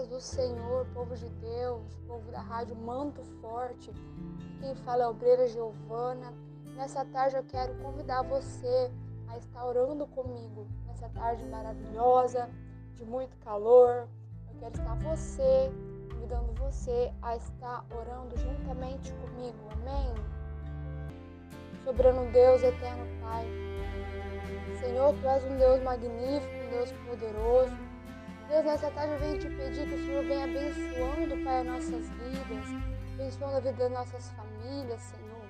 paz do Senhor, povo de Deus, povo da rádio Manto Forte. Quem fala é a obreira Giovana. Nessa tarde eu quero convidar você a estar orando comigo. Nessa tarde maravilhosa, de muito calor. Eu quero estar você, convidando você a estar orando juntamente comigo. Amém? Soberano Deus, eterno Pai. Senhor, tu és um Deus magnífico, um Deus poderoso. Deus, nessa tarde eu venho te pedir que o Senhor venha abençoando, Pai, as nossas vidas, abençoando a vida das nossas famílias, Senhor.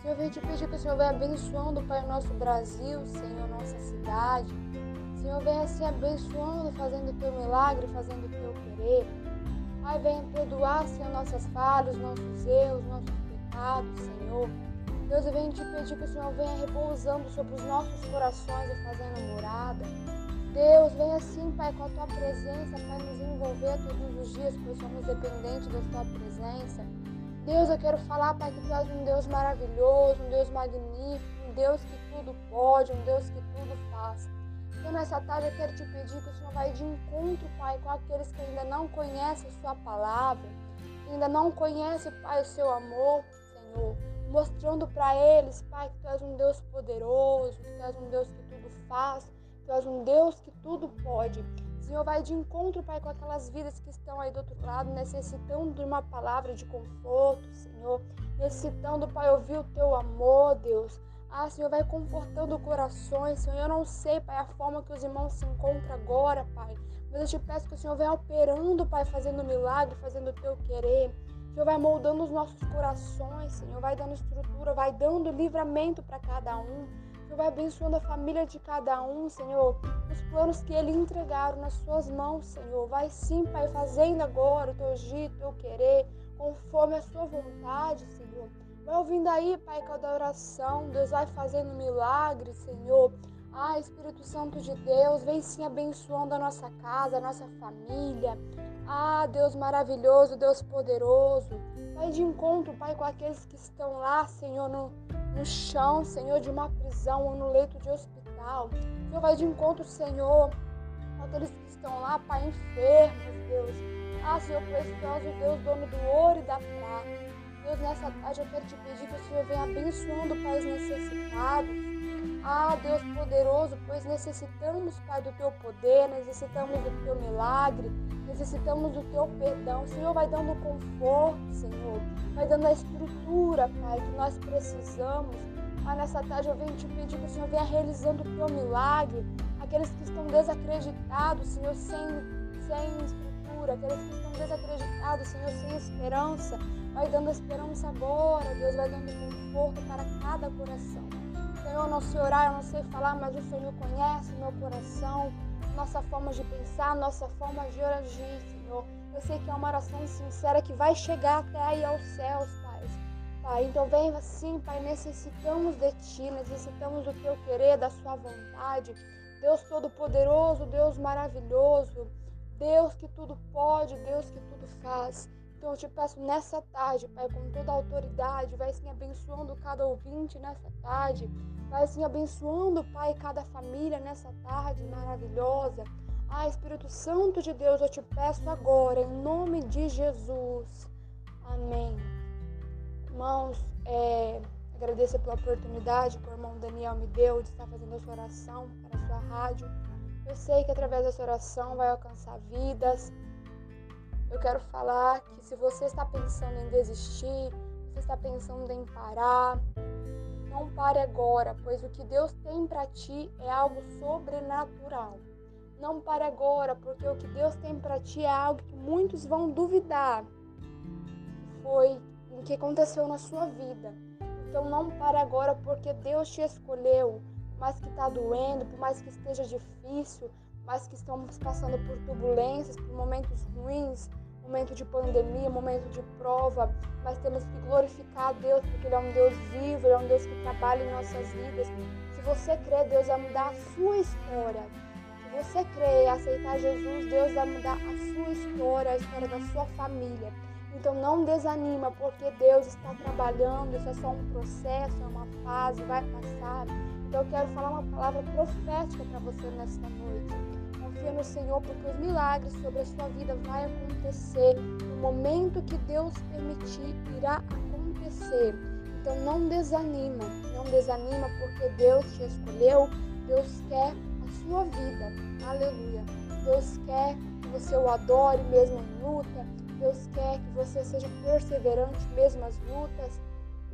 Senhor, eu venho te pedir que o Senhor venha abençoando, Pai, o nosso Brasil, Senhor, nossa cidade. Senhor, venha assim abençoando, fazendo o teu milagre, fazendo o teu querer. Pai, venha perdoar, Senhor, nossas falhas, nossos erros, nossos pecados, Senhor. Deus, eu venho te pedir que o Senhor venha repousando sobre os nossos corações e fazendo morada. Deus, vem assim, Pai, com a tua presença, Pai, nos envolver todos os dias, pois somos dependentes da tua presença. Deus, eu quero falar, Pai, que tu és um Deus maravilhoso, um Deus magnífico, um Deus que tudo pode, um Deus que tudo faz. Então, nessa tarde, eu quero te pedir que o Senhor vai de encontro, Pai, com aqueles que ainda não conhecem a Sua palavra, que ainda não conhecem, Pai, o Seu amor, Senhor. Mostrando para eles, Pai, que Tu és um Deus poderoso, que Tu és um Deus que tudo faz, Tu és um Deus que tudo pode. Senhor, vai de encontro, Pai, com aquelas vidas que estão aí do outro lado, necessitando de uma palavra de conforto, Senhor. Necessitando, Pai, ouvir o teu amor, Deus. Ah, Senhor, vai confortando corações, Senhor. Eu não sei, Pai, a forma que os irmãos se encontram agora, Pai. Mas eu te peço que o Senhor venha operando, Pai, fazendo milagre, fazendo o teu querer. Senhor vai moldando os nossos corações, Senhor. Vai dando estrutura, vai dando livramento para cada um. Vai abençoando a família de cada um, Senhor. Os planos que Ele entregaram nas suas mãos, Senhor. Vai sim, Pai, fazendo agora o teu agir, o teu querer, conforme a sua vontade, Senhor. Vai ouvindo aí, Pai, cada oração. Deus vai fazendo milagres, Senhor. Ah, Espírito Santo de Deus, vem sim abençoando a nossa casa, a nossa família. Ah, Deus maravilhoso, Deus poderoso. Vai de encontro, Pai, com aqueles que estão lá, Senhor, no, no chão, Senhor, de uma prisão ou no leito de hospital. Senhor, vai de encontro, Senhor, aqueles que estão lá, Pai, enfermos, Deus. Ah, Senhor, precioso Deus, dono do ouro e da prata. Deus, nessa tarde eu quero te pedir que o Senhor venha abençoando, Pai, os necessitados. Ah, Deus poderoso, pois necessitamos, Pai, do teu poder, necessitamos do teu milagre, necessitamos do teu perdão. O Senhor vai dando conforto, dando a estrutura, Pai, que nós precisamos. Ah, nessa tarde eu venho te pedir que o Senhor venha realizando o teu milagre. Aqueles que estão desacreditados, Senhor, sem, sem estrutura, aqueles que estão desacreditados, Senhor, sem esperança, vai dando esperança agora, Deus vai dando conforto para cada coração. Senhor, eu não sei orar, eu não sei falar, mas o Senhor conhece meu coração, nossa forma de pensar, nossa forma de agir, Senhor. Eu sei que é uma oração sincera que vai chegar até aí aos céus, Pai. Pai, então vem assim, Pai, necessitamos de Ti, necessitamos do Teu querer, da Sua vontade. Deus Todo-Poderoso, Deus maravilhoso, Deus que tudo pode, Deus que tudo faz. Então eu te peço nessa tarde, Pai, com toda a autoridade, vai sim abençoando cada ouvinte nessa tarde. Vai sim abençoando, Pai, cada família nessa tarde maravilhosa. Ah, Espírito Santo de Deus, eu te peço agora, em nome de Jesus. Amém. Irmãos, é, agradeço pela oportunidade que o irmão Daniel me deu de estar fazendo essa oração para a sua rádio. Eu sei que através dessa oração vai alcançar vidas. Eu quero falar que se você está pensando em desistir, você está pensando em parar, não pare agora, pois o que Deus tem para ti é algo sobrenatural. Não pare agora, porque o que Deus tem para ti é algo que muitos vão duvidar. Foi o que aconteceu na sua vida. Então não pare agora, porque Deus te escolheu. Por mais que está doendo, por mais que esteja difícil, por mais que estamos passando por turbulências, por momentos ruins, momento de pandemia, momento de prova, mas temos que glorificar a Deus, porque Ele é um Deus vivo, Ele é um Deus que trabalha em nossas vidas. Se você crê, Deus vai mudar a sua história. Se você crê e aceitar Jesus, Deus vai mudar a sua história, a história da sua família. Então não desanima, porque Deus está trabalhando, isso é só um processo, é uma fase, vai passar. Então eu quero falar uma palavra profética para você nesta noite confia no Senhor porque os milagres sobre a sua vida vai acontecer. No momento que Deus permitir, irá acontecer. Então não desanima, não desanima porque Deus te escolheu, Deus quer a sua vida. Aleluia. Deus quer que você o adore mesmo em luta. Deus quer que você seja perseverante mesmo nas lutas.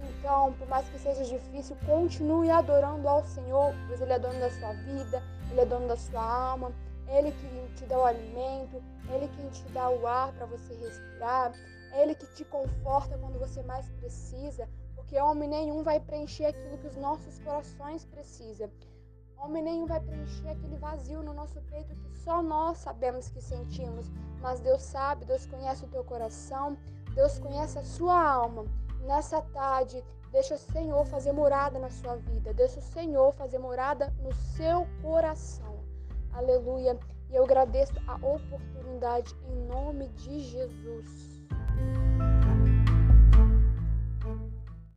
Então, por mais que seja difícil, continue adorando ao Senhor, pois Ele é dono da sua vida, Ele é dono da sua alma, Ele que te dá o alimento, Ele que te dá o ar para você respirar, Ele que te conforta quando você mais precisa, porque homem nenhum vai preencher aquilo que os nossos corações precisam. Homem nenhum vai preencher aquele vazio no nosso peito que só nós sabemos que sentimos, mas Deus sabe, Deus conhece o teu coração, Deus conhece a sua alma. Nessa tarde, deixa o Senhor fazer morada na sua vida, deixa o Senhor fazer morada no seu coração. Aleluia. E eu agradeço a oportunidade em nome de Jesus.